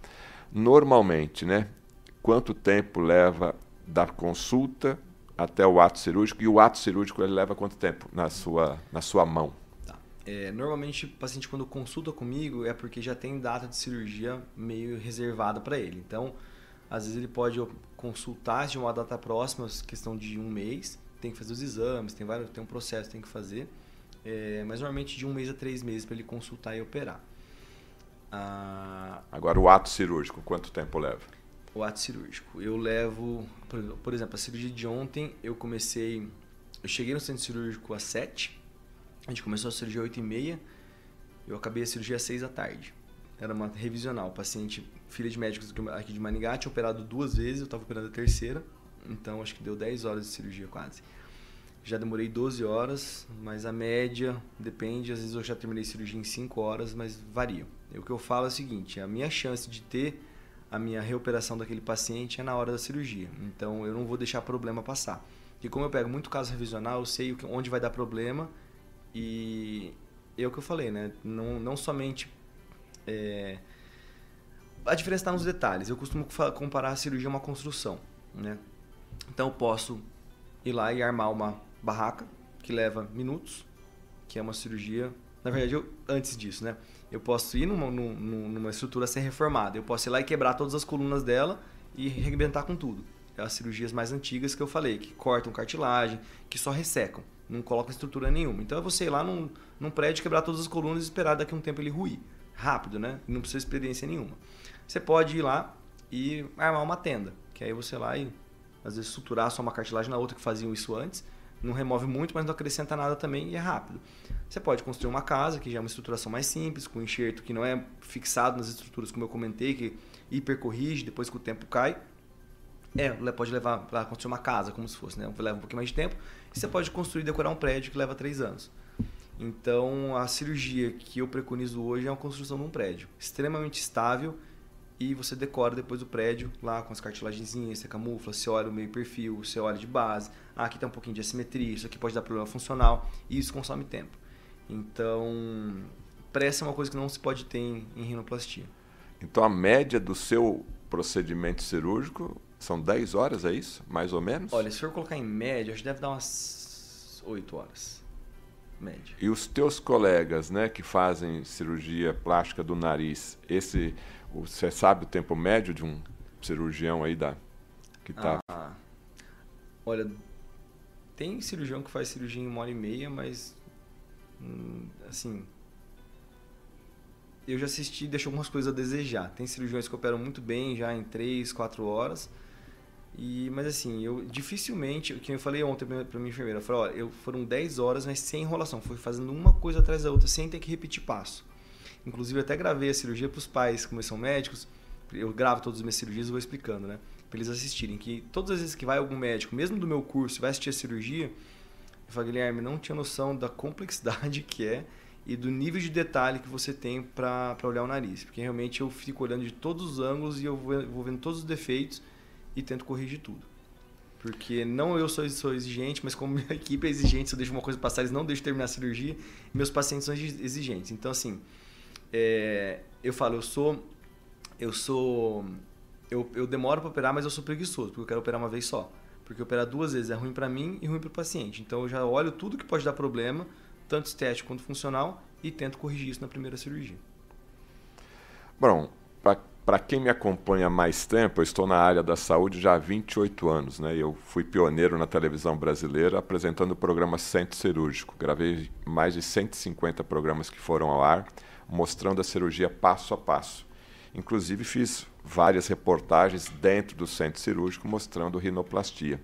Normalmente, né? Quanto tempo leva da consulta até o ato cirúrgico? E o ato cirúrgico ele leva quanto tempo na sua, na sua mão? Tá. É, normalmente o paciente quando consulta comigo é porque já tem data de cirurgia meio reservada para ele. Então, às vezes ele pode consultar de uma data próxima, questão de um mês, tem que fazer os exames, tem vários, tem um processo que tem que fazer, é, mas normalmente de um mês a três meses para ele consultar e operar. Ah... Agora, o ato cirúrgico, quanto tempo leva? O ato cirúrgico. Eu levo, por exemplo, a cirurgia de ontem, eu comecei. Eu cheguei no centro cirúrgico às 7, a gente começou a cirurgia às 8 e meia, eu acabei a cirurgia às 6 da tarde. Era uma revisional, paciente, filha de médicos aqui de Maningá, tinha operado duas vezes, eu estava operando a terceira, então acho que deu 10 horas de cirurgia quase. Já demorei 12 horas, mas a média depende, às vezes eu já terminei cirurgia em 5 horas, mas varia. E o que eu falo é o seguinte, a minha chance de ter a minha reoperação daquele paciente é na hora da cirurgia. Então eu não vou deixar problema passar. E como eu pego muito caso revisional, eu sei onde vai dar problema e é o que eu falei, né? Não, não somente. É... A diferença está nos detalhes. Eu costumo comparar a cirurgia a uma construção, né? Então eu posso ir lá e armar uma barraca que leva minutos, que é uma cirurgia. Na verdade, eu, antes disso, né? Eu posso ir numa, numa, estrutura sem reformada. Eu posso ir lá e quebrar todas as colunas dela e arrebentar com tudo. É as cirurgias mais antigas que eu falei, que cortam cartilagem, que só ressecam, não colocam estrutura nenhuma. Então é você ir lá num, num prédio, quebrar todas as colunas e esperar daqui a um tempo ele ruir. Rápido, né? Não precisa de experiência nenhuma. Você pode ir lá e armar uma tenda, que aí você lá e às vezes suturar só uma cartilagem na outra que faziam isso antes não remove muito, mas não acrescenta nada também e é rápido. Você pode construir uma casa, que já é uma estruturação mais simples, com enxerto que não é fixado nas estruturas, como eu comentei, que hipercorrige, depois que o tempo cai. É, pode levar para construir uma casa, como se fosse, né? Leva um pouquinho mais de tempo. E você pode construir e decorar um prédio que leva três anos. Então, a cirurgia que eu preconizo hoje é a construção de um prédio extremamente estável e você decora depois o prédio lá com as cartilagenzinhas, você camufla, você olha o meio perfil, você olha de base, ah, aqui tem um pouquinho de assimetria, isso aqui pode dar problema funcional, e isso consome tempo. Então, pressa é uma coisa que não se pode ter em, em rinoplastia. Então, a média do seu procedimento cirúrgico são 10 horas, é isso? Mais ou menos? Olha, se for colocar em média, acho que deve dar umas 8 horas. Média. E os teus colegas, né, que fazem cirurgia plástica do nariz, esse você sabe o tempo médio de um cirurgião aí da que tá? Ah, olha, tem cirurgião que faz cirurgia em uma hora e meia, mas hum, assim, eu já assisti e deixou algumas coisas a desejar. Tem cirurgiões que operam muito bem já em 3, 4 horas. E, mas assim, eu dificilmente, que eu falei ontem para minha enfermeira, eu falei, olha, eu, foram 10 horas, mas sem enrolação, fui fazendo uma coisa atrás da outra, sem ter que repetir passo. Inclusive, até gravei a cirurgia para os pais, como são médicos. Eu gravo todas as minhas cirurgias e vou explicando, né? Para eles assistirem. Que todas as vezes que vai algum médico, mesmo do meu curso, vai assistir a cirurgia, eu falo, Guilherme, não tinha noção da complexidade que é e do nível de detalhe que você tem para olhar o nariz. Porque realmente eu fico olhando de todos os ângulos e eu vou, vou vendo todos os defeitos e tento corrigir tudo. Porque não eu sou, sou exigente, mas como minha equipe é exigente, se eu deixo uma coisa passar, eles não deixam terminar a cirurgia, meus pacientes são exigentes. Então, assim, é, eu falo, eu sou. Eu sou. Eu, eu demoro para operar, mas eu sou preguiçoso, porque eu quero operar uma vez só. Porque operar duas vezes é ruim para mim e ruim para o paciente. Então eu já olho tudo que pode dar problema, tanto estético quanto funcional, e tento corrigir isso na primeira cirurgia. Bom, para quem me acompanha há mais tempo, eu estou na área da saúde já há 28 anos. Né? Eu fui pioneiro na televisão brasileira apresentando o programa Centro Cirúrgico. Gravei mais de 150 programas que foram ao ar mostrando a cirurgia passo a passo. Inclusive fiz várias reportagens dentro do centro cirúrgico mostrando rinoplastia.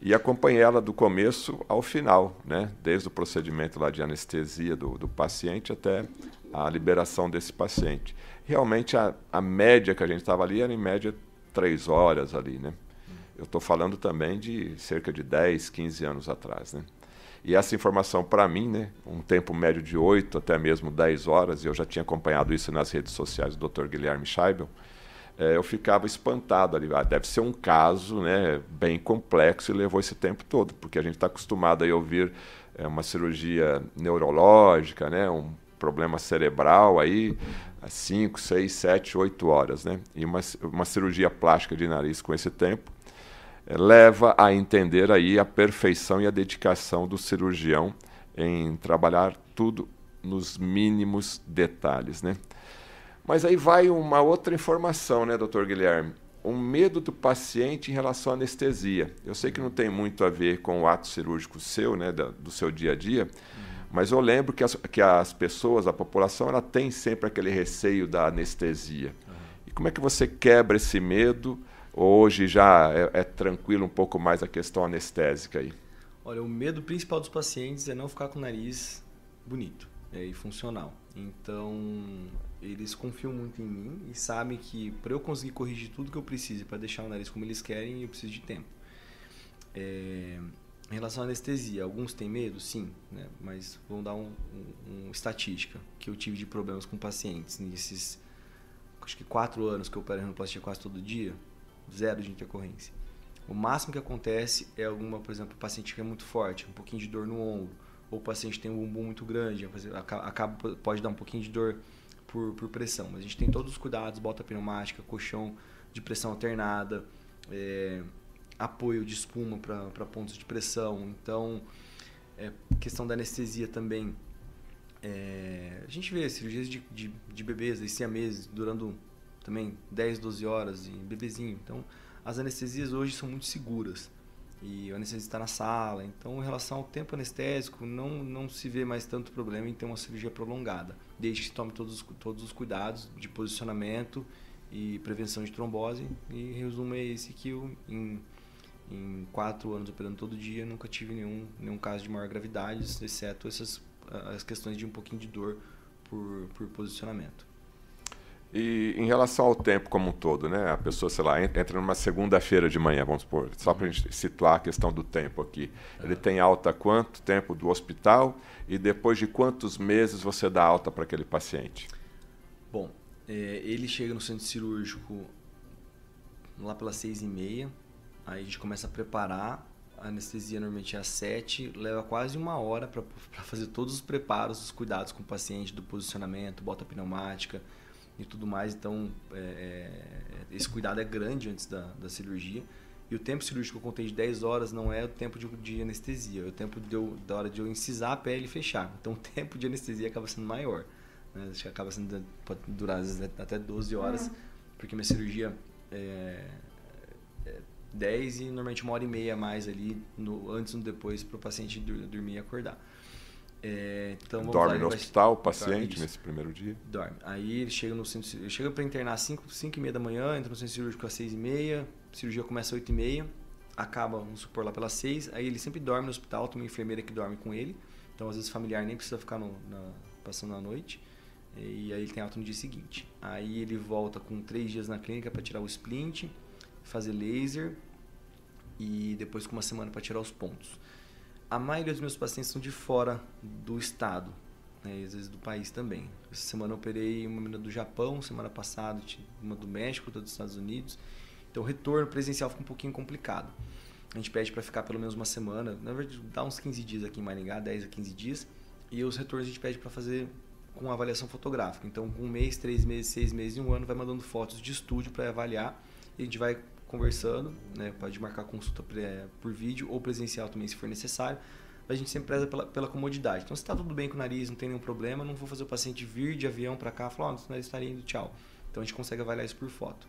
E acompanhei ela do começo ao final, né? desde o procedimento lá de anestesia do, do paciente até a liberação desse paciente. Realmente a, a média que a gente estava ali era em média três horas ali. Né? Eu estou falando também de cerca de 10, 15 anos atrás. Né? E essa informação, para mim, né, um tempo médio de 8 até mesmo 10 horas, e eu já tinha acompanhado isso nas redes sociais do Dr. Guilherme Scheibel, é, eu ficava espantado ali. Ah, deve ser um caso né, bem complexo e levou esse tempo todo, porque a gente está acostumado a ouvir é, uma cirurgia neurológica, né, um problema cerebral aí, a 5, 6, 7, 8 horas. Né? E uma, uma cirurgia plástica de nariz com esse tempo leva a entender aí a perfeição e a dedicação do cirurgião em trabalhar tudo nos mínimos detalhes, né? Mas aí vai uma outra informação, né, doutor Guilherme? Um medo do paciente em relação à anestesia. Eu sei que não tem muito a ver com o ato cirúrgico seu, né, do seu dia a dia, Mas eu lembro que as, que as pessoas, a população, ela tem sempre aquele receio da anestesia. E como é que você quebra esse medo? Hoje já é, é tranquilo um pouco mais a questão anestésica aí? Olha, o medo principal dos pacientes é não ficar com o nariz bonito é, e funcional. Então, eles confiam muito em mim e sabem que para eu conseguir corrigir tudo que eu preciso para deixar o nariz como eles querem, eu preciso de tempo. É, em relação à anestesia, alguns têm medo, sim, né? mas vamos dar uma um, um estatística que eu tive de problemas com pacientes nesses acho que quatro anos que eu opero rinoplastia quase todo dia, zero de intercorrência. O máximo que acontece é alguma, por exemplo, paciente que é muito forte, um pouquinho de dor no ombro, ou o paciente tem um bumbum muito grande, acaba, pode dar um pouquinho de dor por, por pressão. Mas a gente tem todos os cuidados, bota pneumática, colchão de pressão alternada, é, apoio de espuma para pontos de pressão. Então, é, questão da anestesia também. É, a gente vê cirurgias de, de, de bebês, de meses, durando também 10, 12 horas em bebezinho. Então, as anestesias hoje são muito seguras e o anestesista está na sala. Então, em relação ao tempo anestésico, não, não se vê mais tanto problema em ter uma cirurgia prolongada, desde que tome todos, todos os cuidados de posicionamento e prevenção de trombose. E resumo é esse que eu, em, em quatro anos operando todo dia, nunca tive nenhum, nenhum caso de maior gravidade, exceto essas as questões de um pouquinho de dor por, por posicionamento. E em relação ao tempo como um todo, né? A pessoa, sei lá, entra numa segunda-feira de manhã, vamos supor, só para a gente situar a questão do tempo aqui. Ele tem alta quanto tempo do hospital e depois de quantos meses você dá alta para aquele paciente? Bom, é, ele chega no centro cirúrgico lá pelas seis e meia, aí a gente começa a preparar. A anestesia normalmente é às sete, leva quase uma hora para fazer todos os preparos, os cuidados com o paciente, do posicionamento, bota pneumática, e tudo mais. Então, é, é, esse cuidado é grande antes da, da cirurgia. E o tempo cirúrgico que eu contei de 10 horas não é o tempo de, de anestesia, é o tempo de eu, da hora de eu incisar a pele e fechar. Então, o tempo de anestesia acaba sendo maior. Né? Acho que acaba sendo, pode durar até 12 horas, porque minha cirurgia é, é 10 e normalmente uma hora e meia a mais ali, no, antes ou depois, para o paciente dormir e acordar. É, então, dorme lá, no hospital o paciente nesse primeiro dia? Dorme. Aí ele chega no centro ele chega para internar às 5, 5 e meia da manhã, entra no centro cirúrgico às 6 e meia, cirurgia começa às 8 e meia, acaba, vamos supor, lá pelas 6, aí ele sempre dorme no hospital, tem uma enfermeira que dorme com ele, então às vezes o familiar nem precisa ficar no, na, passando a noite, e aí ele tem alta no dia seguinte. Aí ele volta com 3 dias na clínica para tirar o splint, fazer laser, e depois com uma semana para tirar os pontos a maioria dos meus pacientes são de fora do estado, né, e às vezes do país também. Essa semana eu operei uma menina do Japão, semana passada uma do México, outra dos Estados Unidos. Então o retorno presencial fica um pouquinho complicado. A gente pede para ficar pelo menos uma semana, na verdade dá uns 15 dias aqui em Maringá, 10 a 15 dias, e os retornos a gente pede para fazer com avaliação fotográfica. Então, com um mês, três meses, seis meses e um ano, vai mandando fotos de estúdio para avaliar e a gente vai conversando, né? Pode marcar consulta por vídeo ou presencial também, se for necessário. A gente sempre preza pela, pela comodidade. Então, se está tudo bem com o nariz, não tem nenhum problema, não vou fazer o paciente vir de avião para cá e falar, oh, o nariz está indo, tchau. Então, a gente consegue avaliar isso por foto.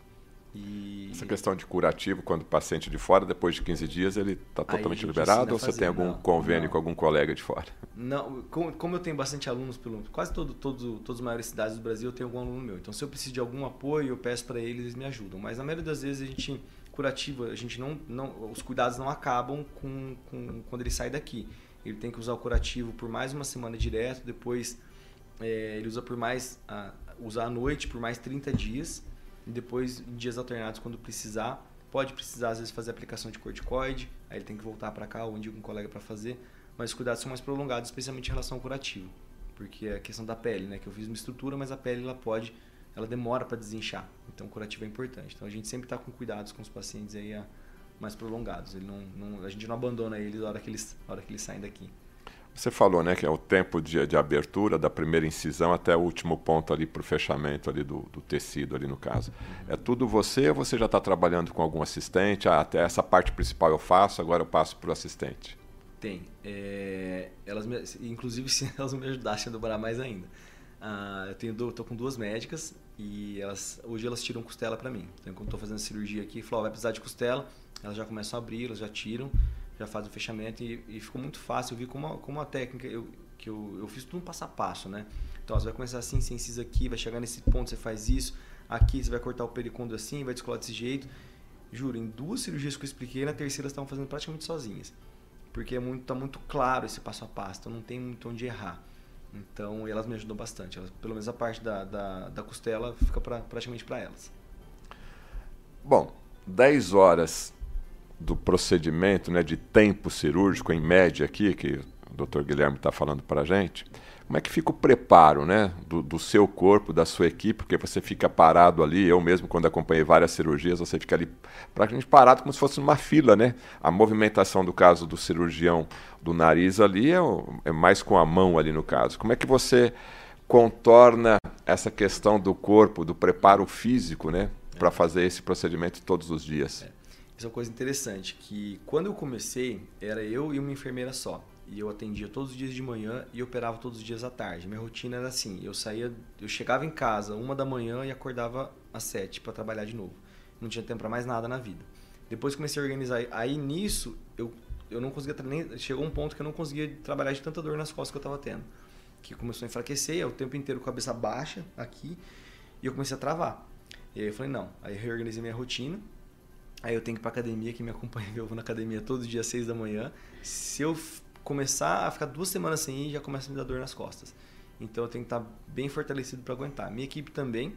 E... Essa questão de curativo, quando o paciente de fora, depois de 15 dias, ele está totalmente liberado ou você tem algum não, convênio não. com algum colega de fora? Não, como eu tenho bastante alunos, pelo quase todo, todo, todas as maiores cidades do Brasil, eu tenho algum aluno meu. Então, se eu preciso de algum apoio, eu peço para eles, eles me ajudam. Mas na maioria das vezes a gente curativo, a gente não, não os cuidados não acabam com, com quando ele sai daqui. Ele tem que usar o curativo por mais uma semana direto, depois é, ele usa por mais a, usar à noite por mais 30 dias e depois em dias alternados quando precisar. Pode precisar às vezes fazer aplicação de corticoide, aí ele tem que voltar para cá ou indica um colega para fazer, mas os cuidados são mais prolongados, especialmente em relação ao curativo, porque é a questão da pele, né, que eu fiz uma estrutura, mas a pele ela pode, ela demora para desinchar. Então o curativo é importante. Então a gente sempre está com cuidados com os pacientes aí a, mais prolongados. Ele não, não, a gente não abandona eles na hora que eles, na hora que eles saem daqui. Você falou, né, que é o tempo de, de abertura da primeira incisão até o último ponto ali para o fechamento ali do, do, tecido ali no caso. É tudo você ou você já está trabalhando com algum assistente? Ah, até essa parte principal eu faço, agora eu passo para o assistente. Tem. É, elas me, inclusive se elas me ajudassem a dobrar mais ainda. Ah, eu tenho, tô com duas médicas e elas hoje elas tiram costela para mim. Então quando estou fazendo cirurgia aqui, falou, oh, vai precisar de costela, elas já começam a abrir, elas já tiram já faz o fechamento e, e ficou muito fácil. Eu vi como a, como técnica, eu, que eu, eu fiz tudo um passo a passo, né? Então, você vai começar assim, você incisa aqui, vai chegar nesse ponto, você faz isso. Aqui você vai cortar o pericôndrio assim, vai descolar desse jeito. Juro, em duas cirurgias que eu expliquei, na terceira estavam fazendo praticamente sozinhas. Porque é muito, tá muito claro esse passo a passo, então não tem muito onde errar. Então, elas me ajudam bastante. Elas, pelo menos a parte da, da, da costela fica pra, praticamente para elas. Bom, 10 horas do procedimento, né, de tempo cirúrgico em média aqui, que o Dr. Guilherme está falando para a gente, como é que fica o preparo né, do, do, seu corpo, da sua equipe, porque você fica parado ali, eu mesmo quando acompanhei várias cirurgias, você fica ali praticamente parado como se fosse numa fila, né? A movimentação do caso do cirurgião do nariz ali é, é mais com a mão ali no caso. Como é que você contorna essa questão do corpo, do preparo físico, né? Para fazer esse procedimento todos os dias. É. Isso é uma coisa interessante, que quando eu comecei, era eu e uma enfermeira só. E eu atendia todos os dias de manhã e operava todos os dias à tarde. Minha rotina era assim, eu saía, eu chegava em casa uma da manhã e acordava às sete para trabalhar de novo. Não tinha tempo para mais nada na vida. Depois comecei a organizar, aí nisso eu eu não conseguia nem chegou um ponto que eu não conseguia trabalhar de tanta dor nas costas que eu estava tendo, que começou a enfraquecer, o tempo inteiro com a cabeça baixa aqui, e eu comecei a travar. E aí eu falei, não, aí eu reorganizei minha rotina. Aí eu tenho que ir pra academia, que me acompanha, eu vou na academia todo dia às seis da manhã. Se eu começar a ficar duas semanas sem ir, já começa a me dar dor nas costas. Então eu tenho que estar bem fortalecido para aguentar. Minha equipe também,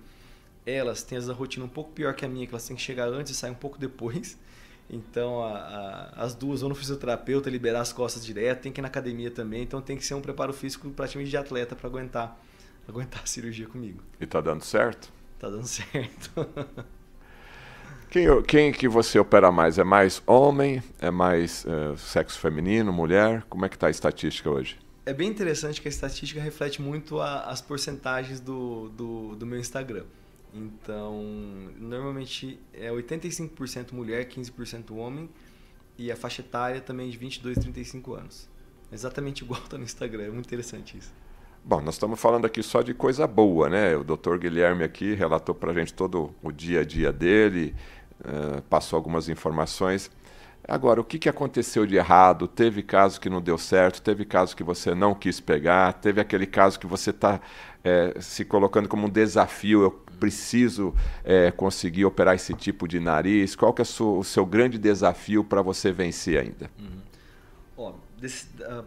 elas têm essa rotina um pouco pior que a minha, que elas têm que chegar antes e sair um pouco depois. Então a, a, as duas vão no fisioterapeuta liberar as costas direto, tem que ir na academia também, então tem que ser um preparo físico praticamente de atleta para aguentar, aguentar a cirurgia comigo. E tá dando certo? Tá dando certo. Quem, quem que você opera mais? É mais homem? É mais uh, sexo feminino, mulher? Como é que está a estatística hoje? É bem interessante que a estatística reflete muito a, as porcentagens do, do, do, meu Instagram. Então, normalmente é 85% mulher, 15% homem e a faixa etária também de 22 a 35 anos. Exatamente igual está no Instagram, é muito interessante isso. Bom, nós estamos falando aqui só de coisa boa, né? O doutor Guilherme aqui relatou para a gente todo o dia a dia dele, uh, passou algumas informações. Agora, o que, que aconteceu de errado? Teve caso que não deu certo, teve caso que você não quis pegar, teve aquele caso que você está é, eh, se colocando como um desafio, eu preciso é, conseguir operar esse tipo de nariz. Qual que é o seu grande desafio para você vencer ainda? Uhum. Ó, desse, uh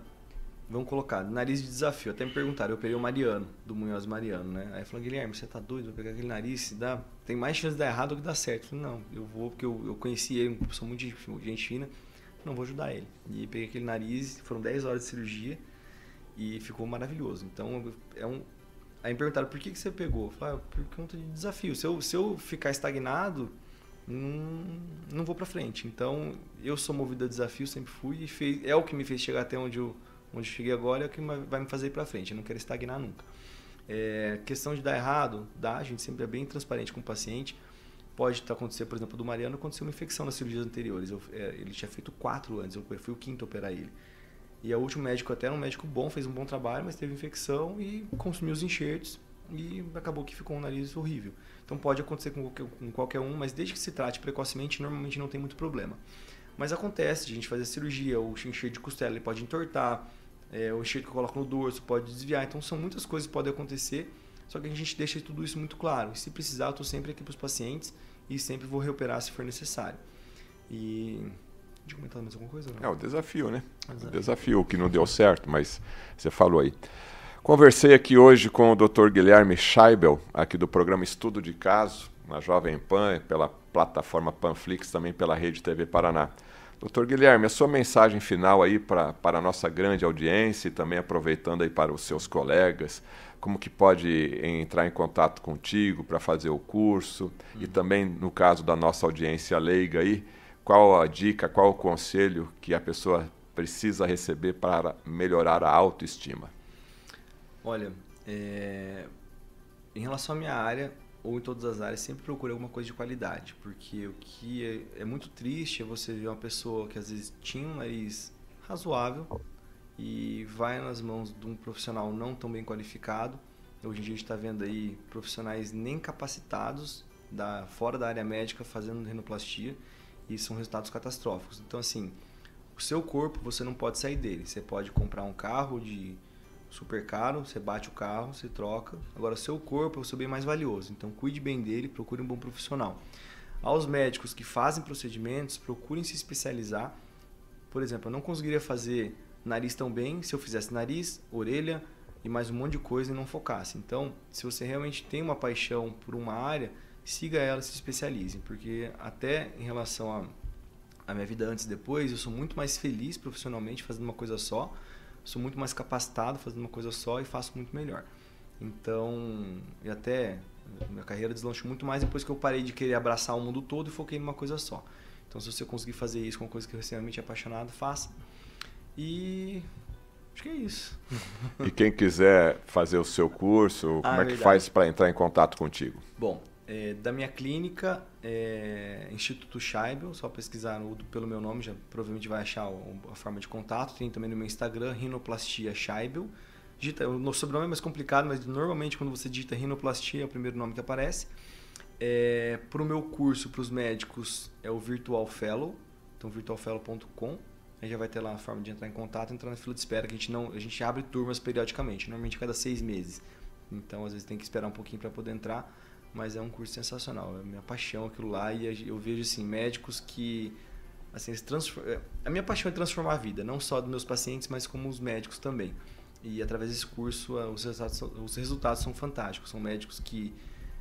vamos colocar, nariz de desafio. Até me perguntaram, eu operei o Mariano, do Munhoz Mariano, né? Aí falou, Guilherme, você tá doido? Vou pegar aquele nariz, se dá, tem mais chance de dar errado do que dar certo. Eu falei, não, eu vou, porque eu, eu conheci ele, uma pessoa muito gente fina, não vou ajudar ele. E peguei aquele nariz, foram 10 horas de cirurgia e ficou maravilhoso. Então, é um... Aí me perguntaram, por que, que você pegou? Eu falei, ah, por conta de desafio. Se eu, se eu ficar estagnado, não, não vou para frente. Então, eu sou movido a desafio, sempre fui, e fez, é o que me fez chegar até onde eu onde cheguei agora é o que vai me fazer ir para frente. Eu não quero estagnar nunca. É, questão de dar errado, dá. A gente sempre é bem transparente com o paciente. Pode acontecer, por exemplo, do Mariano, aconteceu uma infecção nas cirurgias anteriores. Eu, é, ele tinha feito quatro antes, eu fui o quinto a operar ele. E o último médico até era um médico bom, fez um bom trabalho, mas teve infecção e consumiu os enxertos e acabou que ficou um nariz horrível. Então pode acontecer com qualquer, com qualquer um, mas desde que se trate precocemente, normalmente não tem muito problema. Mas acontece de a gente fazer cirurgia, o enxerto de costela ele pode entortar, é, o enxerto que eu coloco no dorso pode desviar. Então são muitas coisas que podem acontecer, só que a gente deixa tudo isso muito claro. E se precisar, eu estou sempre aqui para os pacientes e sempre vou reoperar se for necessário. E. De comentar mais alguma coisa? Não? É o desafio, né? O desafio que não deu certo, mas você falou aí. Conversei aqui hoje com o Dr. Guilherme Scheibel, aqui do programa Estudo de Caso, na Jovem Pan, pela plataforma Panflix, também pela Rede TV Paraná. Doutor Guilherme, a sua mensagem final aí pra, para a nossa grande audiência e também aproveitando aí para os seus colegas, como que pode entrar em contato contigo para fazer o curso uhum. e também no caso da nossa audiência leiga aí, qual a dica, qual o conselho que a pessoa precisa receber para melhorar a autoestima? Olha, é... em relação à minha área, ou em todas as áreas, sempre procure alguma coisa de qualidade, porque o que é, é, muito triste é você ver uma pessoa que às vezes tinha um nariz razoável e vai nas mãos de um profissional não tão bem qualificado. Hoje em dia a gente está vendo aí profissionais nem capacitados da, fora da área médica fazendo renoplastia e são resultados catastróficos. Então, assim, o seu corpo você não pode sair dele. Você pode comprar um carro de super caro, você bate o carro, você troca. Agora, seu corpo é o seu bem mais valioso, então cuide bem dele, procure um bom profissional. Aos médicos que fazem procedimentos, procurem se especializar. Por exemplo, eu não conseguiria fazer nariz tão bem se eu fizesse nariz, orelha e mais um monte de coisa e não focasse. Então, se você realmente tem uma paixão por uma área, siga ela, se especialize, porque até em relação a a minha vida antes e depois, eu sou muito mais feliz profissionalmente fazendo uma coisa só, sou muito mais capacitado fazendo uma coisa só e faço muito melhor. Então, e até minha carreira deslanchou muito mais depois que eu parei de querer abraçar o mundo todo e foquei numa coisa só. Então, se você conseguir fazer isso com uma coisa que você realmente é apaixonado, faça. E acho que é isso. E quem quiser fazer o seu curso, ah, como é, é que faz para entrar em contato contigo? Bom, é, da minha clínica, é, Instituto Scheibel, só pesquisar pelo meu nome, já provavelmente vai achar a forma de contato. Tem também no meu Instagram, Rinoplastia Scheibel. Digita, o sobrenome é mais complicado, mas normalmente quando você digita Rinoplastia é o primeiro nome que aparece. É, para o meu curso para os médicos é o Virtual Fellow, então virtualfellow.com. Aí já vai ter lá a forma de entrar em contato, entrar na fila de espera, que a gente, não, a gente abre turmas periodicamente, normalmente a cada seis meses. Então às vezes tem que esperar um pouquinho para poder entrar mas é um curso sensacional. É minha paixão aquilo lá e eu vejo assim médicos que assim é, a minha paixão é transformar a vida, não só dos meus pacientes, mas como os médicos também. E através desse curso os resultados, os resultados são fantásticos. São médicos que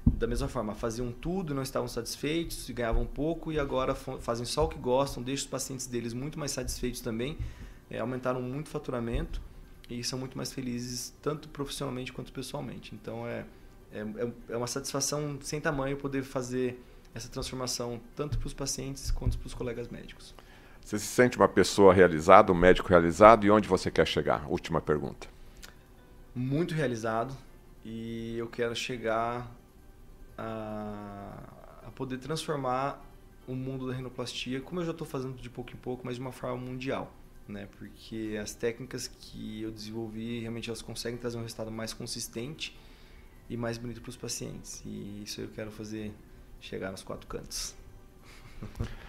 da mesma forma faziam tudo, não estavam satisfeitos, ganhavam pouco e agora fazem só o que gostam, deixam os pacientes deles muito mais satisfeitos também, é, aumentaram muito o faturamento e são muito mais felizes tanto profissionalmente quanto pessoalmente. Então é é, é, é uma satisfação sem tamanho poder fazer essa transformação tanto para os pacientes quanto para os colegas médicos. Você se sente uma pessoa realizada, um médico realizado e onde você quer chegar? Última pergunta. Muito realizado e eu quero chegar a, a poder transformar o mundo da rinoplastia, como eu já estou fazendo de pouco em pouco, mas de uma forma mundial. Né? Porque as técnicas que eu desenvolvi realmente elas conseguem trazer um resultado mais consistente e mais bonito para os pacientes. E isso eu quero fazer chegar nos quatro cantos.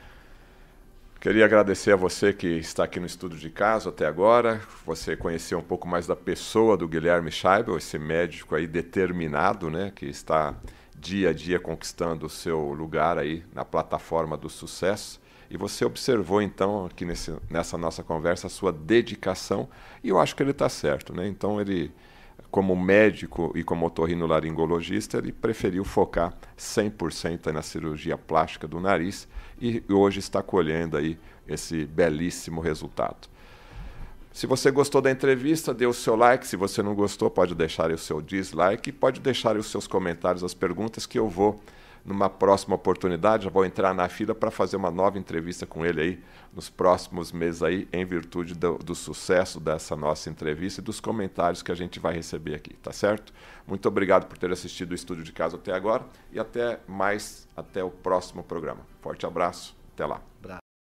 Queria agradecer a você que está aqui no estúdio de casa até agora. Você conheceu um pouco mais da pessoa do Guilherme Scheibel, esse médico aí determinado, né, que está dia a dia conquistando o seu lugar aí na plataforma do sucesso. E você observou então aqui nesse, nessa nossa conversa a sua dedicação e eu acho que ele está certo, né? Então ele como médico e como otorrinolaringologista, ele preferiu focar 100% na cirurgia plástica do nariz e hoje está colhendo aí esse belíssimo resultado. Se você gostou da entrevista, dê o seu like. Se você não gostou, pode deixar o seu dislike e pode deixar os seus comentários, as perguntas que eu vou numa próxima oportunidade, já vou entrar na fila para fazer uma nova entrevista com ele aí nos próximos meses aí, em virtude do, do, sucesso dessa nossa entrevista e dos comentários que a gente vai receber aqui, tá certo? Muito obrigado por ter assistido o Estúdio de Casa até agora e até mais, até o próximo programa. Forte abraço, até lá.